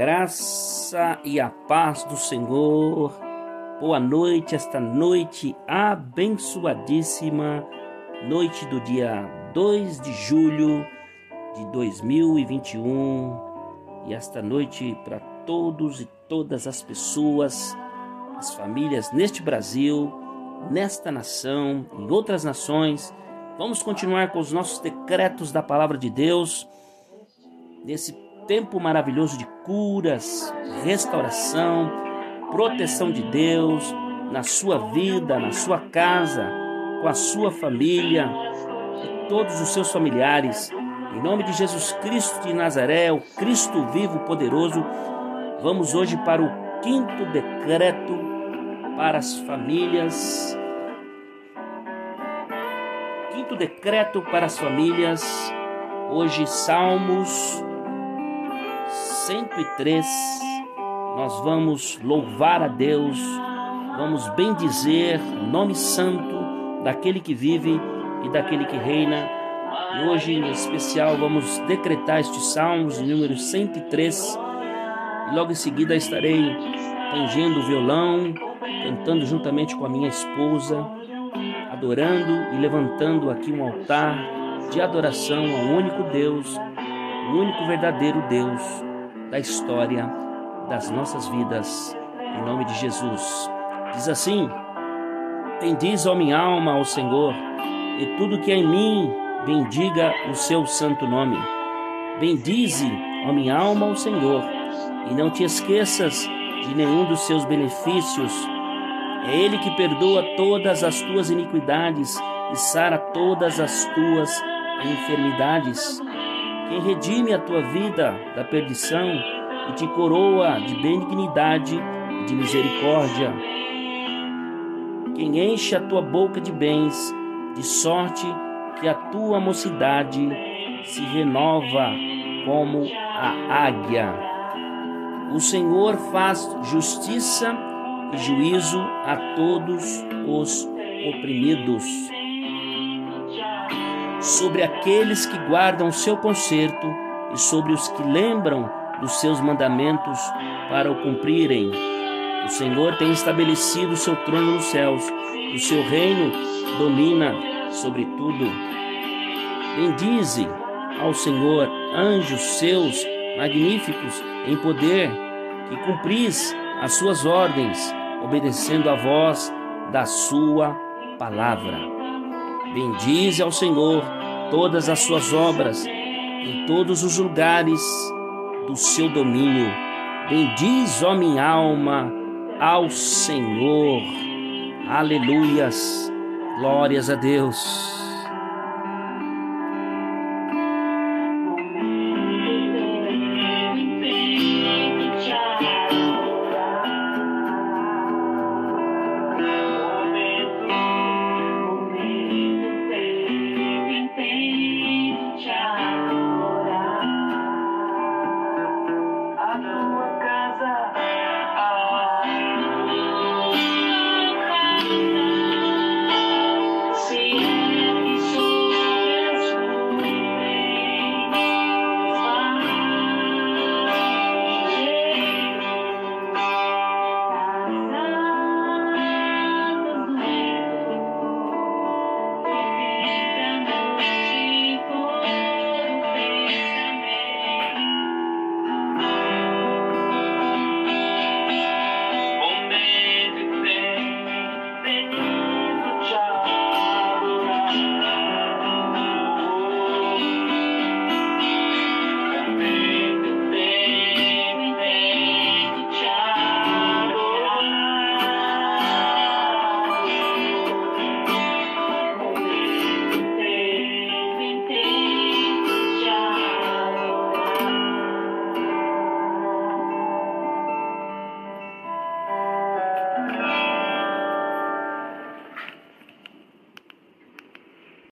graça e a paz do Senhor. Boa noite, esta noite abençoadíssima, noite do dia 2 de julho de 2021. E esta noite para todos e todas as pessoas, as famílias neste Brasil, nesta nação, em outras nações. Vamos continuar com os nossos decretos da palavra de Deus nesse tempo maravilhoso de curas, restauração, proteção de Deus na sua vida, na sua casa, com a sua família e todos os seus familiares. Em nome de Jesus Cristo de Nazaré, o Cristo vivo poderoso, vamos hoje para o quinto decreto para as famílias. Quinto decreto para as famílias. Hoje, Salmos 103, nós vamos louvar a Deus, vamos bendizer o nome santo daquele que vive e daquele que reina. E hoje, em especial, vamos decretar estes salmos, número 103. E logo em seguida estarei tangendo o violão, cantando juntamente com a minha esposa, adorando e levantando aqui um altar de adoração ao único Deus, o único verdadeiro Deus da história das nossas vidas, em nome de Jesus. Diz assim: Bendiz, ó minha alma, ao Senhor, e tudo que é em mim, bendiga o seu santo nome. Bendize, ó minha alma, ao Senhor, e não te esqueças de nenhum dos seus benefícios. É Ele que perdoa todas as tuas iniquidades e sara todas as tuas enfermidades quem redime a tua vida da perdição e te coroa de benignidade e de misericórdia. Quem enche a tua boca de bens, de sorte que a tua mocidade se renova como a águia. O Senhor faz justiça e juízo a todos os oprimidos sobre aqueles que guardam o seu conserto e sobre os que lembram dos seus mandamentos para o cumprirem. O Senhor tem estabelecido o seu trono nos céus, o seu reino domina sobre tudo. Bendize ao Senhor anjos seus magníficos em poder, que cumpris as suas ordens, obedecendo a voz da sua palavra. Bendize ao Senhor todas as suas obras em todos os lugares do seu domínio. Bendiz, ó minha alma, ao Senhor. Aleluias. Glórias a Deus.